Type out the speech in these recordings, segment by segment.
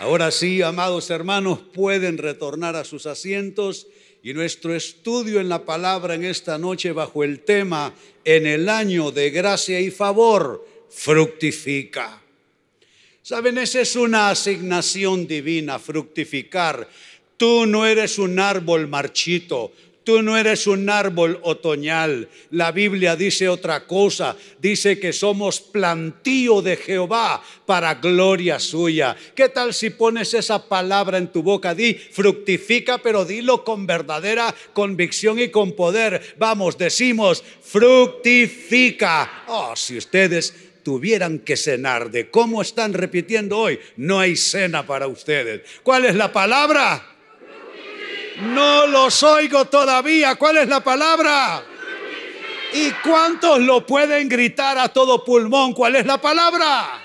Ahora sí, amados hermanos, pueden retornar a sus asientos y nuestro estudio en la palabra en esta noche bajo el tema en el año de gracia y favor fructifica. Saben, esa es una asignación divina, fructificar. Tú no eres un árbol marchito, Tú no eres un árbol otoñal. La Biblia dice otra cosa. Dice que somos plantío de Jehová para gloria suya. ¿Qué tal si pones esa palabra en tu boca? Di, fructifica, pero dilo con verdadera convicción y con poder. Vamos, decimos, fructifica. Oh, si ustedes tuvieran que cenar de cómo están repitiendo hoy, no hay cena para ustedes. ¿Cuál es la palabra? No los oigo todavía. ¿Cuál es la palabra? ¿Y cuántos lo pueden gritar a todo pulmón? ¿Cuál es la palabra?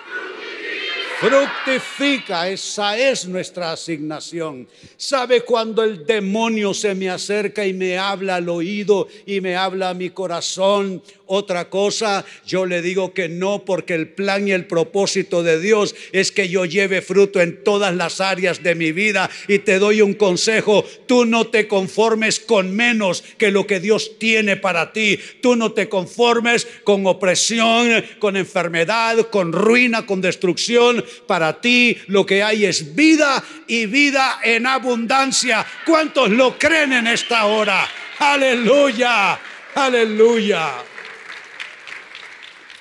Fructifica, esa es nuestra asignación. ¿Sabe cuando el demonio se me acerca y me habla al oído y me habla a mi corazón? Otra cosa, yo le digo que no porque el plan y el propósito de Dios es que yo lleve fruto en todas las áreas de mi vida y te doy un consejo, tú no te conformes con menos que lo que Dios tiene para ti, tú no te conformes con opresión, con enfermedad, con ruina, con destrucción, para ti lo que hay es vida y vida en abundancia. ¿Cuántos lo creen en esta hora? Aleluya, aleluya.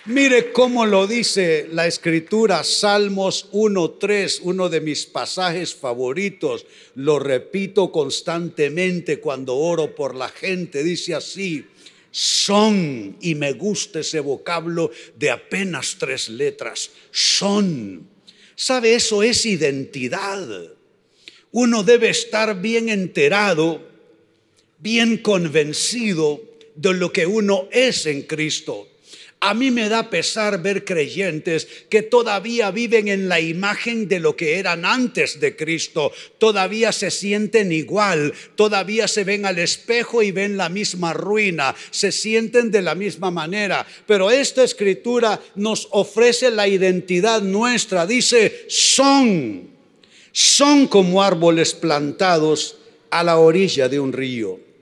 Mire cómo lo dice la escritura, Salmos 1.3, uno de mis pasajes favoritos. Lo repito constantemente cuando oro por la gente. Dice así, son, y me gusta ese vocablo de apenas tres letras, son. ¿Sabe? Eso es identidad. Uno debe estar bien enterado, bien convencido de lo que uno es en Cristo. A mí me da pesar ver creyentes que todavía viven en la imagen de lo que eran antes de Cristo. Todavía se sienten igual, todavía se ven al espejo y ven la misma ruina, se sienten de la misma manera. Pero esta escritura nos ofrece la identidad nuestra. Dice, son, son como árboles plantados a la orilla de un río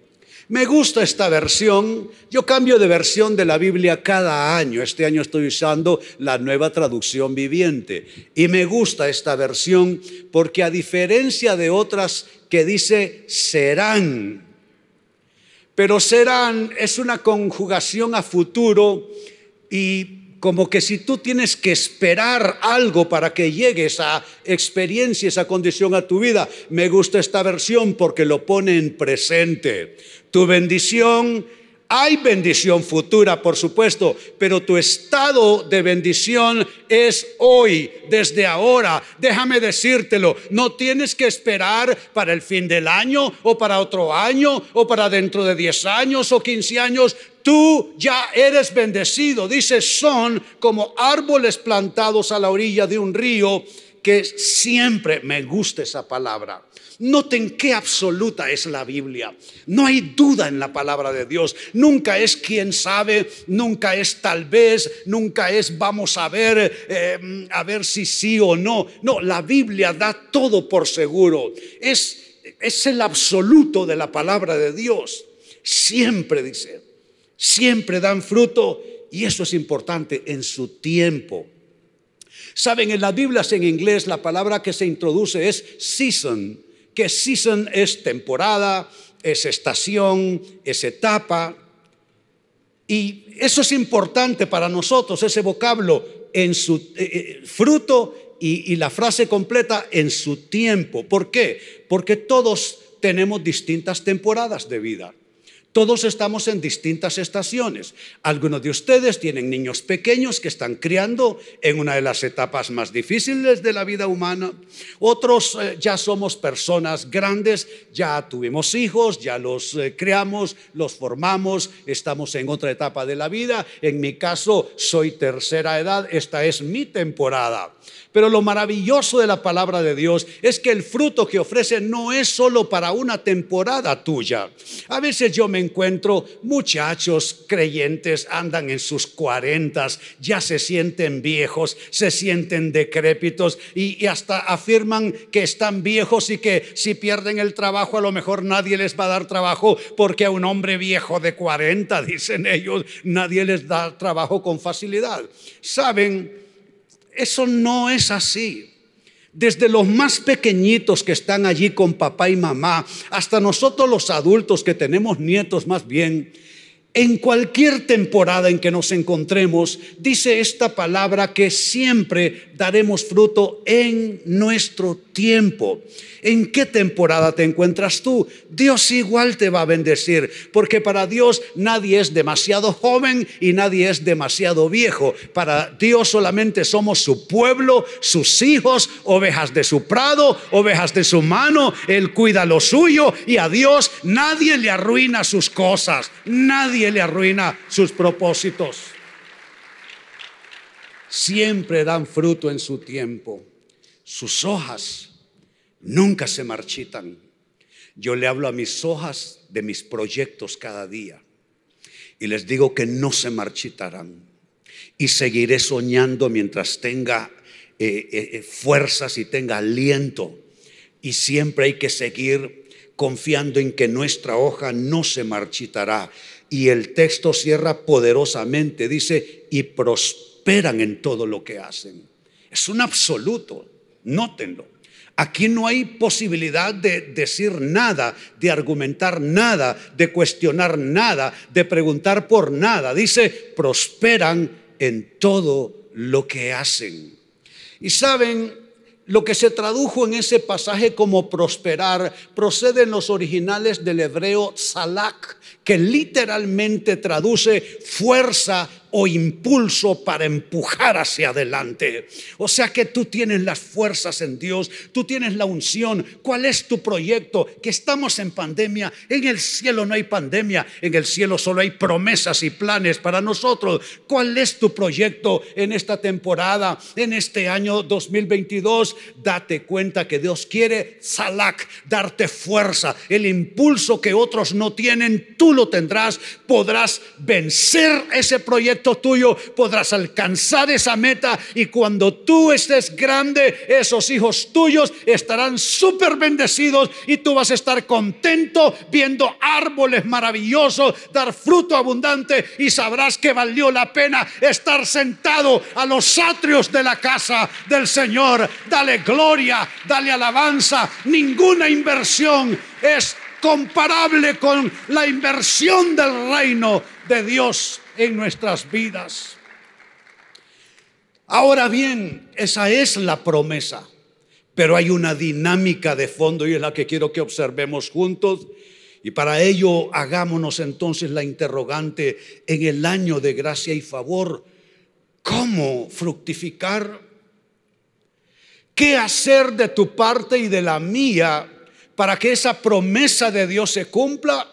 me gusta esta versión. Yo cambio de versión de la Biblia cada año. Este año estoy usando la nueva traducción viviente. Y me gusta esta versión porque a diferencia de otras que dice serán, pero serán es una conjugación a futuro y como que si tú tienes que esperar algo para que llegue esa experiencia, esa condición a tu vida, me gusta esta versión porque lo pone en presente. Tu bendición, hay bendición futura, por supuesto, pero tu estado de bendición es hoy, desde ahora. Déjame decírtelo, no tienes que esperar para el fin del año o para otro año o para dentro de 10 años o 15 años tú ya eres bendecido. Dice, son como árboles plantados a la orilla de un río que siempre me gusta esa palabra. Noten qué absoluta es la Biblia. No hay duda en la palabra de Dios. Nunca es quien sabe, nunca es tal vez, nunca es vamos a ver, eh, a ver si sí o no. No, la Biblia da todo por seguro. Es, es el absoluto de la palabra de Dios. Siempre dice siempre dan fruto y eso es importante en su tiempo. Saben, en las Biblias en inglés la palabra que se introduce es season, que season es temporada, es estación, es etapa. Y eso es importante para nosotros, ese vocablo en su eh, eh, fruto y, y la frase completa en su tiempo. ¿Por qué? Porque todos tenemos distintas temporadas de vida. Todos estamos en distintas estaciones. Algunos de ustedes tienen niños pequeños que están criando en una de las etapas más difíciles de la vida humana. Otros eh, ya somos personas grandes, ya tuvimos hijos, ya los eh, creamos, los formamos, estamos en otra etapa de la vida. En mi caso, soy tercera edad, esta es mi temporada. Pero lo maravilloso de la palabra de Dios es que el fruto que ofrece no es solo para una temporada tuya. A veces yo me encuentro muchachos creyentes, andan en sus cuarentas, ya se sienten viejos, se sienten decrépitos y, y hasta afirman que están viejos y que si pierden el trabajo a lo mejor nadie les va a dar trabajo porque a un hombre viejo de 40, dicen ellos, nadie les da trabajo con facilidad. Saben, eso no es así. Desde los más pequeñitos que están allí con papá y mamá, hasta nosotros los adultos que tenemos nietos más bien, en cualquier temporada en que nos encontremos, dice esta palabra que siempre daremos fruto en nuestro tiempo. ¿En qué temporada te encuentras tú? Dios igual te va a bendecir, porque para Dios nadie es demasiado joven y nadie es demasiado viejo. Para Dios solamente somos su pueblo, sus hijos, ovejas de su prado, ovejas de su mano. Él cuida lo suyo y a Dios nadie le arruina sus cosas, nadie le arruina sus propósitos. Siempre dan fruto en su tiempo. Sus hojas nunca se marchitan. Yo le hablo a mis hojas de mis proyectos cada día y les digo que no se marchitarán y seguiré soñando mientras tenga eh, eh, eh, fuerzas y tenga aliento y siempre hay que seguir confiando en que nuestra hoja no se marchitará. Y el texto cierra poderosamente, dice, y prosperan en todo lo que hacen. Es un absoluto, nótenlo. Aquí no hay posibilidad de decir nada, de argumentar nada, de cuestionar nada, de preguntar por nada. Dice, prosperan en todo lo que hacen. Y saben, lo que se tradujo en ese pasaje como prosperar procede en los originales del hebreo salak, que literalmente traduce fuerza o impulso para empujar hacia adelante. O sea que tú tienes las fuerzas en Dios, tú tienes la unción. ¿Cuál es tu proyecto? Que estamos en pandemia. En el cielo no hay pandemia, en el cielo solo hay promesas y planes para nosotros. ¿Cuál es tu proyecto en esta temporada, en este año 2022? Date cuenta que Dios quiere, Salak, darte fuerza, el impulso que otros no tienen, tú lo tendrás, podrás vencer ese proyecto tuyo, podrás alcanzar esa meta. Y cuando tú estés grande, esos hijos tuyos estarán súper bendecidos y tú vas a estar contento viendo árboles maravillosos, dar fruto abundante y sabrás que valió la pena estar sentado a los atrios de la casa del Señor. Dale gloria, dale alabanza, ninguna inversión es comparable con la inversión del reino de Dios en nuestras vidas. Ahora bien, esa es la promesa, pero hay una dinámica de fondo y es la que quiero que observemos juntos. Y para ello hagámonos entonces la interrogante en el año de gracia y favor, ¿cómo fructificar? ¿Qué hacer de tu parte y de la mía para que esa promesa de Dios se cumpla.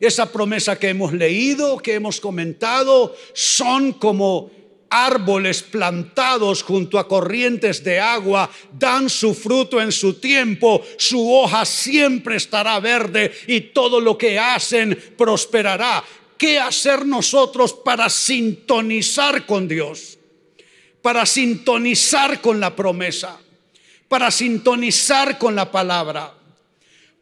Esa promesa que hemos leído, que hemos comentado, son como árboles plantados junto a corrientes de agua, dan su fruto en su tiempo, su hoja siempre estará verde y todo lo que hacen prosperará. ¿Qué hacer nosotros para sintonizar con Dios? Para sintonizar con la promesa, para sintonizar con la palabra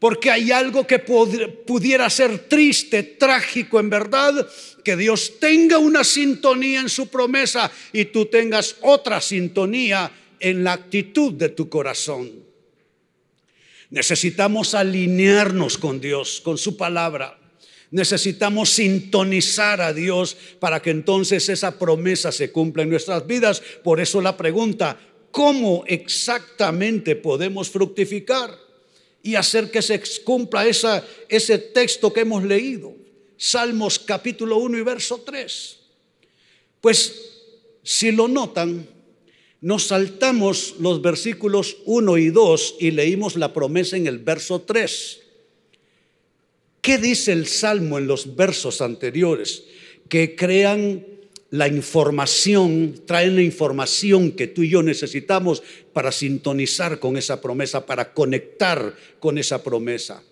porque hay algo que pudiera ser triste, trágico en verdad, que Dios tenga una sintonía en su promesa y tú tengas otra sintonía en la actitud de tu corazón. Necesitamos alinearnos con Dios, con su palabra. Necesitamos sintonizar a Dios para que entonces esa promesa se cumpla en nuestras vidas. Por eso la pregunta, ¿cómo exactamente podemos fructificar? Y hacer que se cumpla ese texto que hemos leído. Salmos capítulo 1 y verso 3. Pues si lo notan, nos saltamos los versículos 1 y 2 y leímos la promesa en el verso 3. ¿Qué dice el Salmo en los versos anteriores? Que crean la información, traen la información que tú y yo necesitamos para sintonizar con esa promesa, para conectar con esa promesa.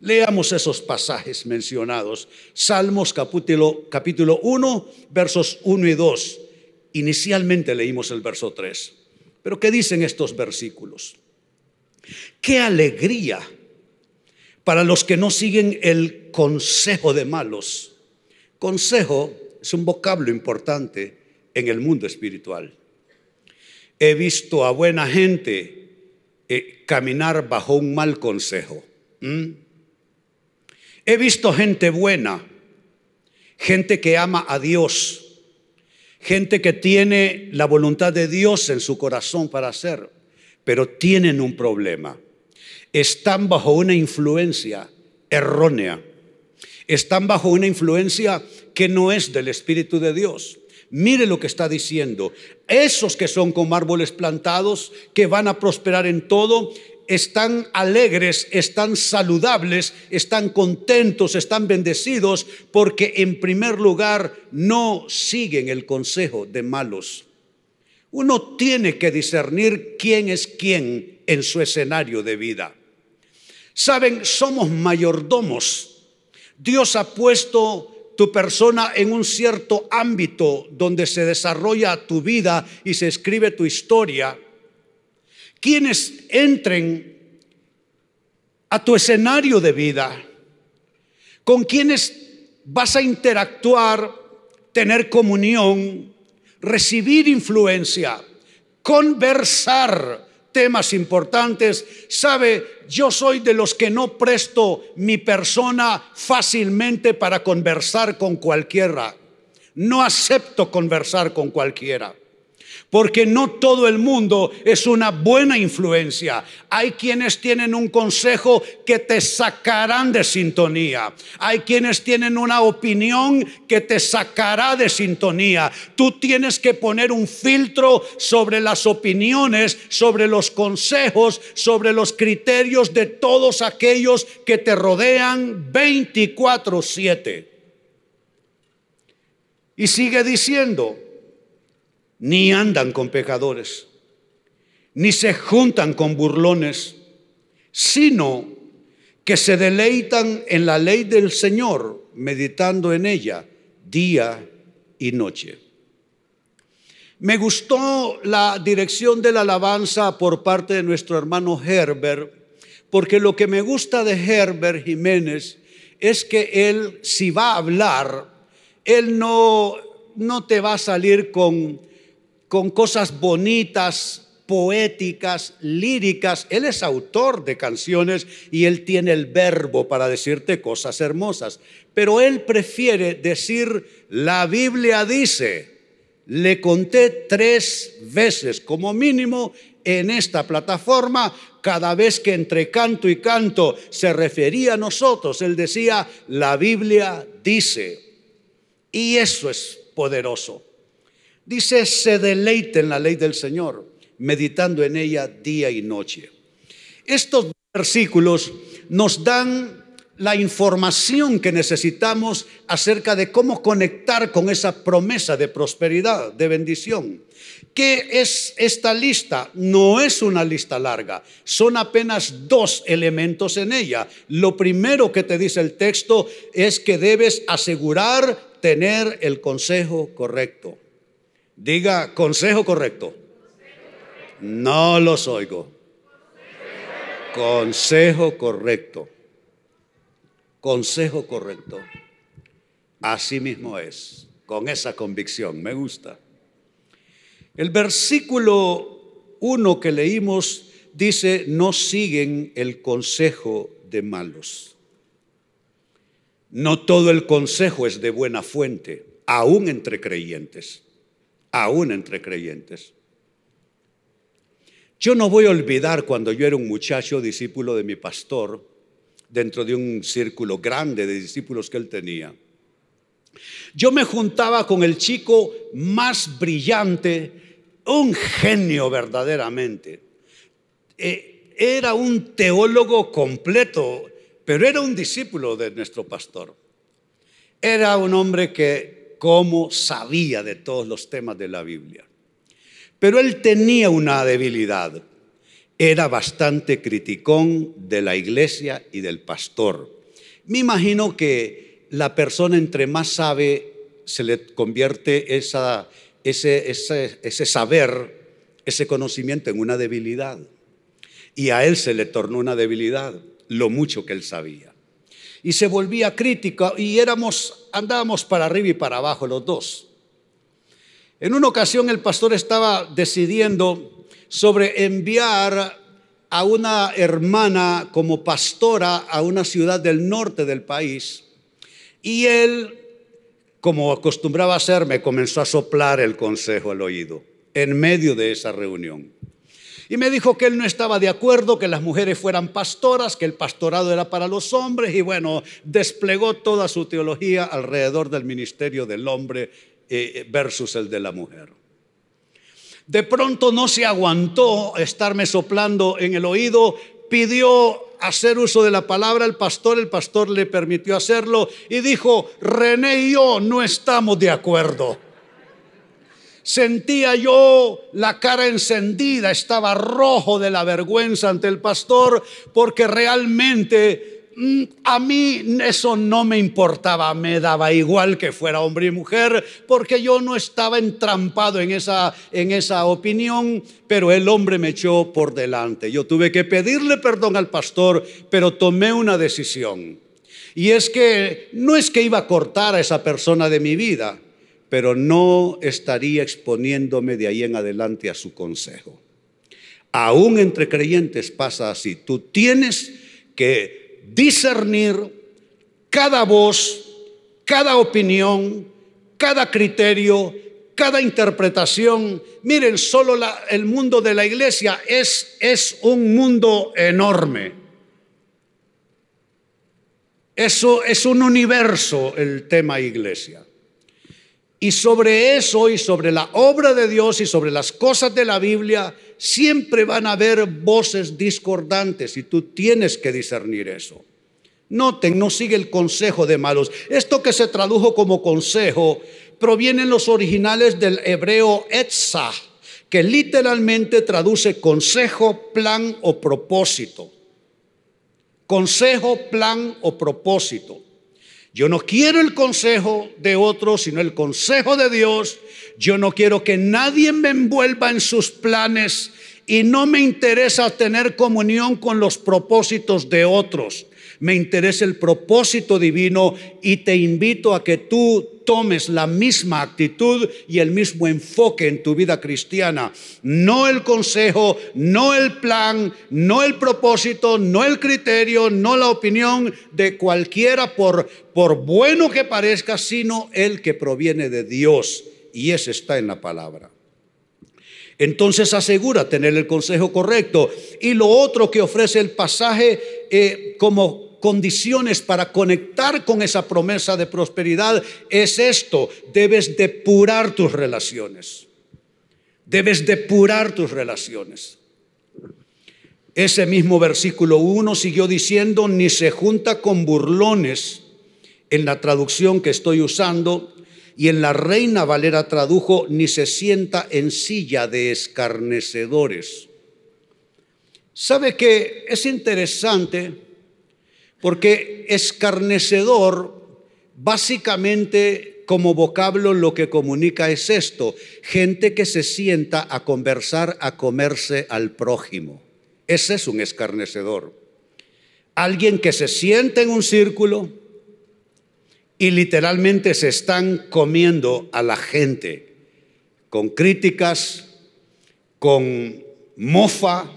Leamos esos pasajes mencionados. Salmos capítulo, capítulo 1, versos 1 y 2. Inicialmente leímos el verso 3. Pero ¿qué dicen estos versículos? Qué alegría para los que no siguen el consejo de malos. Consejo es un vocablo importante en el mundo espiritual. He visto a buena gente eh, caminar bajo un mal consejo. He visto gente buena, gente que ama a Dios, gente que tiene la voluntad de Dios en su corazón para hacer, pero tienen un problema. Están bajo una influencia errónea. Están bajo una influencia que no es del Espíritu de Dios. Mire lo que está diciendo. Esos que son como árboles plantados, que van a prosperar en todo, están alegres, están saludables, están contentos, están bendecidos, porque en primer lugar no siguen el consejo de malos. Uno tiene que discernir quién es quién en su escenario de vida. Saben, somos mayordomos. Dios ha puesto tu persona en un cierto ámbito donde se desarrolla tu vida y se escribe tu historia, quienes entren a tu escenario de vida, con quienes vas a interactuar, tener comunión, recibir influencia, conversar, temas importantes. Sabe, yo soy de los que no presto mi persona fácilmente para conversar con cualquiera. No acepto conversar con cualquiera. Porque no todo el mundo es una buena influencia. Hay quienes tienen un consejo que te sacarán de sintonía. Hay quienes tienen una opinión que te sacará de sintonía. Tú tienes que poner un filtro sobre las opiniones, sobre los consejos, sobre los criterios de todos aquellos que te rodean 24/7. Y sigue diciendo, ni andan con pecadores, ni se juntan con burlones, sino que se deleitan en la ley del Señor, meditando en ella día y noche. Me gustó la dirección de la alabanza por parte de nuestro hermano Herbert, porque lo que me gusta de Herbert Jiménez es que él, si va a hablar, él no, no te va a salir con con cosas bonitas, poéticas, líricas. Él es autor de canciones y él tiene el verbo para decirte cosas hermosas. Pero él prefiere decir, la Biblia dice, le conté tres veces como mínimo en esta plataforma, cada vez que entre canto y canto se refería a nosotros, él decía, la Biblia dice. Y eso es poderoso. Dice, se deleite en la ley del Señor, meditando en ella día y noche. Estos versículos nos dan la información que necesitamos acerca de cómo conectar con esa promesa de prosperidad, de bendición. ¿Qué es esta lista? No es una lista larga, son apenas dos elementos en ella. Lo primero que te dice el texto es que debes asegurar tener el consejo correcto. Diga consejo correcto. No los oigo. Consejo correcto. Consejo correcto. Así mismo es, con esa convicción. Me gusta. El versículo 1 que leímos dice, no siguen el consejo de malos. No todo el consejo es de buena fuente, aún entre creyentes aún entre creyentes. Yo no voy a olvidar cuando yo era un muchacho discípulo de mi pastor, dentro de un círculo grande de discípulos que él tenía. Yo me juntaba con el chico más brillante, un genio verdaderamente. Eh, era un teólogo completo, pero era un discípulo de nuestro pastor. Era un hombre que cómo sabía de todos los temas de la Biblia. Pero él tenía una debilidad. Era bastante criticón de la iglesia y del pastor. Me imagino que la persona entre más sabe se le convierte ese, ese saber, ese conocimiento en una debilidad. Y a él se le tornó una debilidad, lo mucho que él sabía. Y se volvía crítico y éramos, andábamos para arriba y para abajo los dos. En una ocasión el pastor estaba decidiendo sobre enviar a una hermana como pastora a una ciudad del norte del país y él como acostumbraba a hacer, me comenzó a soplar el consejo al oído en medio de esa reunión. Y me dijo que él no estaba de acuerdo que las mujeres fueran pastoras, que el pastorado era para los hombres y bueno, desplegó toda su teología alrededor del ministerio del hombre eh, versus el de la mujer. De pronto no se aguantó estarme soplando en el oído, pidió hacer uso de la palabra el pastor, el pastor le permitió hacerlo y dijo, René y yo no estamos de acuerdo. Sentía yo la cara encendida, estaba rojo de la vergüenza ante el pastor porque realmente Mm, a mí eso no me importaba, me daba igual que fuera hombre y mujer, porque yo no estaba entrampado en esa, en esa opinión, pero el hombre me echó por delante. Yo tuve que pedirle perdón al pastor, pero tomé una decisión. Y es que no es que iba a cortar a esa persona de mi vida, pero no estaría exponiéndome de ahí en adelante a su consejo. Aún entre creyentes pasa así. Tú tienes que discernir cada voz, cada opinión, cada criterio, cada interpretación. Miren, solo el mundo de la iglesia es, es un mundo enorme. Eso es un universo el tema iglesia. Y sobre eso y sobre la obra de Dios y sobre las cosas de la Biblia, siempre van a haber voces discordantes y tú tienes que discernir eso. Noten, no sigue el consejo de malos. Esto que se tradujo como consejo proviene en los originales del hebreo etza, que literalmente traduce consejo, plan o propósito. Consejo, plan o propósito. Yo no quiero el consejo de otros, sino el consejo de Dios. Yo no quiero que nadie me envuelva en sus planes y no me interesa tener comunión con los propósitos de otros. Me interesa el propósito divino y te invito a que tú tomes la misma actitud y el mismo enfoque en tu vida cristiana. No el consejo, no el plan, no el propósito, no el criterio, no la opinión de cualquiera por, por bueno que parezca, sino el que proviene de Dios. Y ese está en la palabra. Entonces asegura tener el consejo correcto. Y lo otro que ofrece el pasaje eh, como condiciones para conectar con esa promesa de prosperidad es esto, debes depurar tus relaciones. Debes depurar tus relaciones. Ese mismo versículo 1 siguió diciendo, ni se junta con burlones en la traducción que estoy usando, y en la Reina Valera tradujo, ni se sienta en silla de escarnecedores. ¿Sabe que es interesante? Porque escarnecedor, básicamente como vocablo lo que comunica es esto, gente que se sienta a conversar, a comerse al prójimo. Ese es un escarnecedor. Alguien que se sienta en un círculo y literalmente se están comiendo a la gente con críticas, con mofa,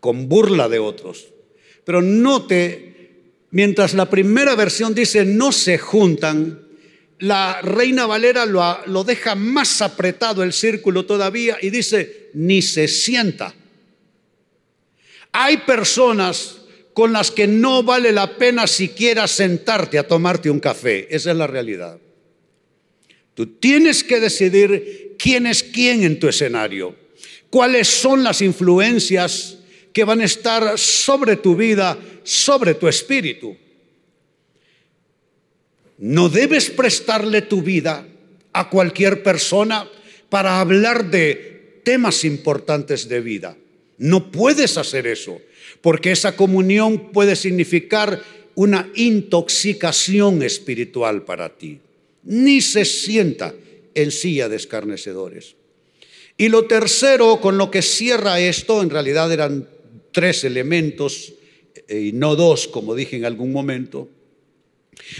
con burla de otros. Pero note Mientras la primera versión dice no se juntan, la Reina Valera lo, deja más apretado el círculo todavía y dice ni se sienta. Hay personas con las que no vale la pena siquiera sentarte a tomarte un café. Esa es la realidad. Tú tienes que decidir quién es quién en tu escenario, cuáles son las influencias que van a estar sobre tu vida, sobre tu espíritu. No debes prestarle tu vida a cualquier persona para hablar de temas importantes de vida. No puedes hacer eso, porque esa comunión puede significar una intoxicación espiritual para ti. Ni se sienta en silla de escarnecedores. Y lo tercero con lo que cierra esto, en realidad eran tres elementos eh, y no dos, como dije en algún momento.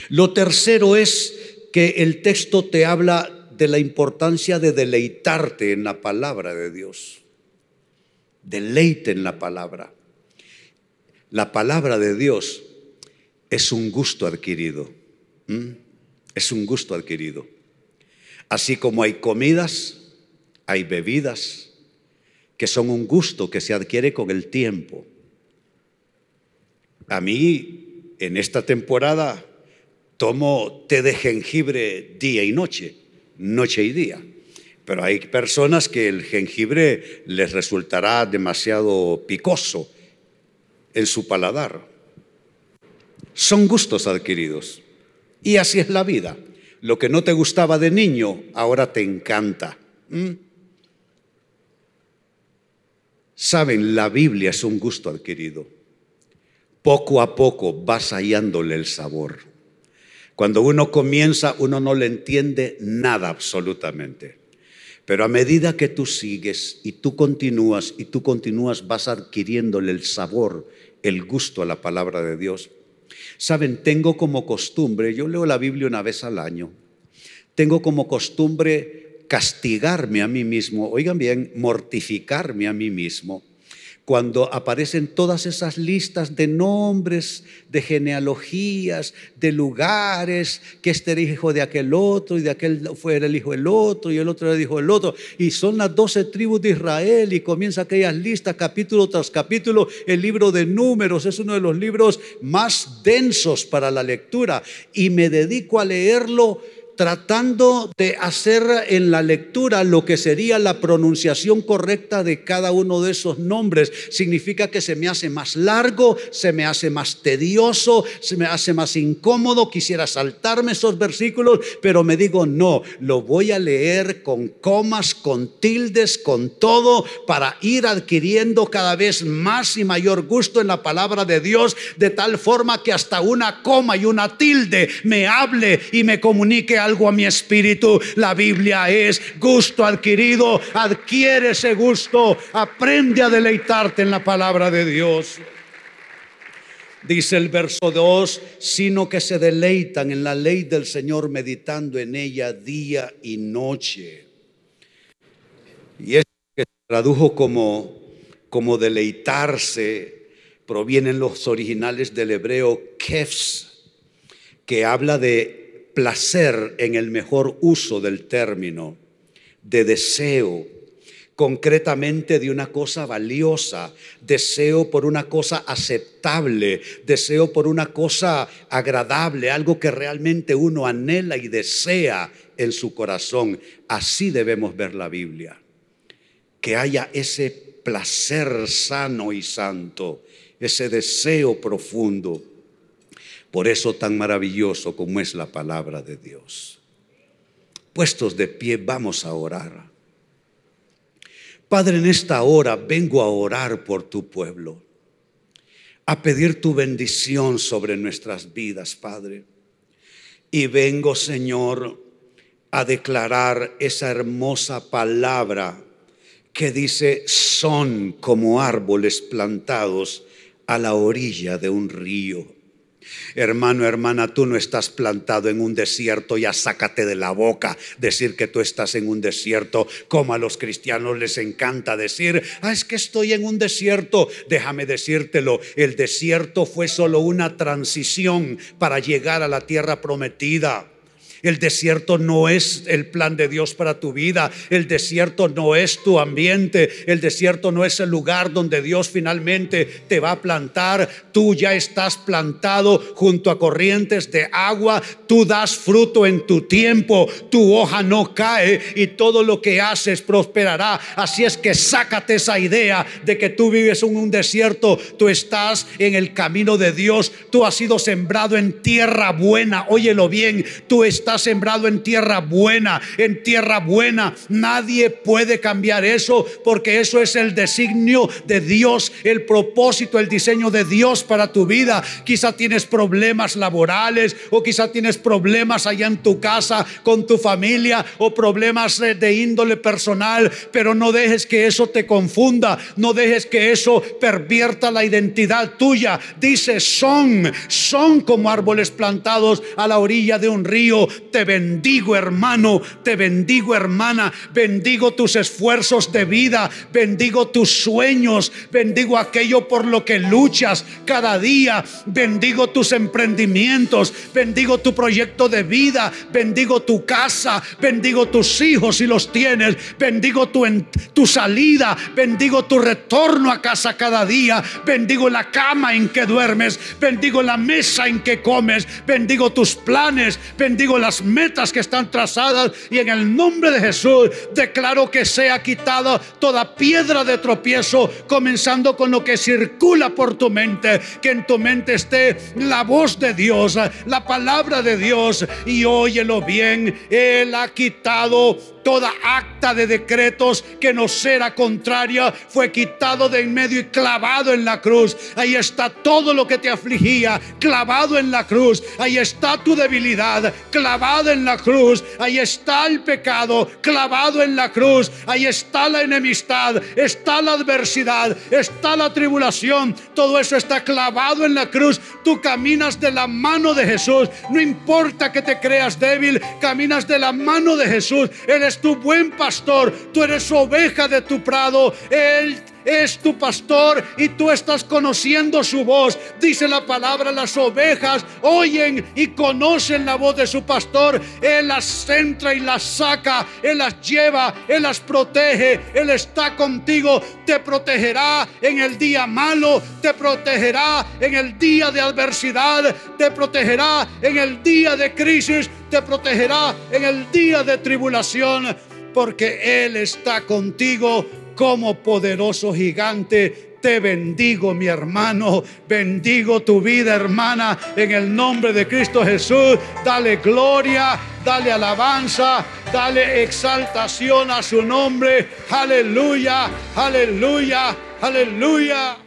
Lo tercero es que el texto te habla de la importancia de deleitarte en la palabra de Dios. Deleite en la palabra. La palabra de Dios es un gusto adquirido. Es un gusto adquirido. Así como hay comidas, hay bebidas que son un gusto que se adquiere con el tiempo. A mí, en esta temporada, tomo té de jengibre día y noche, noche y día. Pero hay personas que el jengibre les resultará demasiado picoso en su paladar. Son gustos adquiridos. Y así es la vida. Lo que no te gustaba de niño, ahora te encanta. ¿Mm? Saben, la Biblia es un gusto adquirido. Poco a poco vas hallándole el sabor. Cuando uno comienza, uno no le entiende nada absolutamente. Pero a medida que tú sigues y tú continúas y tú continúas, vas adquiriéndole el sabor, el gusto a la palabra de Dios. Saben, tengo como costumbre, yo leo la Biblia una vez al año, tengo como costumbre castigarme a mí mismo, oigan bien, mortificarme a mí mismo cuando aparecen todas esas listas de nombres, de genealogías, de lugares, que este era hijo de aquel otro y de aquel fue el hijo del otro y el otro era el hijo del otro, y son las doce tribus de Israel y comienza aquellas listas capítulo tras capítulo, el libro de números es uno de los libros más densos para la lectura y me dedico a leerlo tratando de hacer en la lectura lo que sería la pronunciación correcta de cada uno de esos nombres. Significa que se me hace más largo, se me hace más tedioso, se me hace más incómodo. Quisiera saltarme esos versículos, pero me digo, no, lo voy a leer con comas, con tildes, con todo, para ir adquiriendo cada vez más y mayor gusto en la palabra de Dios, de tal forma que hasta una coma y una tilde me hable y me comunique algo a mi espíritu. La Biblia es gusto adquirido. Adquiere ese gusto. Aprende a deleitarte en la palabra de Dios. Dice el verso 2, sino que se deleitan en la ley del Señor meditando en ella día y noche. Y es que se tradujo como, como deleitarse, provienen los originales del hebreo kefs, que habla de placer en el mejor uso del término, de deseo, concretamente de una cosa valiosa, deseo por una cosa aceptable, deseo por una cosa agradable, algo que realmente uno anhela y desea en su corazón. Así debemos ver la Biblia, que haya ese placer sano y santo, ese deseo profundo por eso tan maravilloso como es la palabra de Dios. Puestos de pie, vamos a orar. Padre, en esta hora vengo a orar por tu pueblo, a pedir tu bendición sobre nuestras vidas, Padre. Y vengo, Señor, a declarar esa hermosa palabra que dice, son como árboles plantados a la orilla de un río Hermano, hermana, tú no estás plantado en un desierto, ya sácate de la boca decir que tú estás en un desierto, como a los cristianos les encanta decir, ah, es que estoy en un desierto. Déjame decírtelo, el desierto fue solo una transición para llegar a la tierra prometida. El desierto no es el plan de Dios para tu vida. El desierto no es tu ambiente. El desierto no es el lugar donde Dios finalmente te va a plantar. Tú ya estás plantado junto a corrientes de agua. Tú das fruto en tu tiempo. Tu hoja no cae y todo lo que haces prosperará. Así es que sácate esa idea de que tú vives en un desierto. Tú estás en el camino de Dios. Tú has sido sembrado en tierra buena. Óyelo bien. Tú estás sembrado en tierra buena, en tierra buena. Nadie puede cambiar eso porque eso es el designio de Dios, el propósito, el diseño de Dios para tu vida. Quizá tienes problemas laborales o quizá tienes problemas allá en tu casa con tu familia o problemas de índole personal, pero no dejes que eso te confunda, no dejes que eso pervierta la identidad tuya. Dice, son, son como árboles plantados a la orilla de un río, te bendigo hermano, te bendigo hermana, bendigo tus esfuerzos de vida, bendigo tus sueños, bendigo aquello por lo que luchas cada día, bendigo tus emprendimientos, bendigo tu proyecto de vida, bendigo tu casa, bendigo tus hijos si los tienes, bendigo tu, tu salida, bendigo tu retorno a casa cada día, bendigo la cama en que duermes, bendigo la mesa en que comes, bendigo tus planes, bendigo las metas que están trazadas y en el nombre de Jesús declaro que sea quitada toda piedra de tropiezo, comenzando con lo que circula por tu mente, que en tu mente esté la voz de Dios, la palabra de Dios y óyelo bien, Él ha quitado toda acta de decretos que nos era contraria fue quitado de en medio y clavado en la cruz. Ahí está todo lo que te afligía, clavado en la cruz. Ahí está tu debilidad, clavado en la cruz. Ahí está el pecado, clavado en la cruz. Ahí está la enemistad, está la adversidad, está la tribulación. Todo eso está clavado en la cruz. Tú caminas de la mano de Jesús. No importa que te creas débil, caminas de la mano de Jesús. Eres tu buen pastor, tú eres oveja de tu prado, Él es tu pastor y tú estás conociendo su voz. Dice la palabra, las ovejas oyen y conocen la voz de su pastor. Él las entra y las saca, Él las lleva, Él las protege, Él está contigo, te protegerá en el día malo, te protegerá en el día de adversidad, te protegerá en el día de crisis, te protegerá en el día de tribulación, porque Él está contigo como poderoso gigante. Te bendigo, mi hermano. Bendigo tu vida, hermana, en el nombre de Cristo Jesús. Dale gloria, dale alabanza, dale exaltación a su nombre. Aleluya, aleluya, aleluya.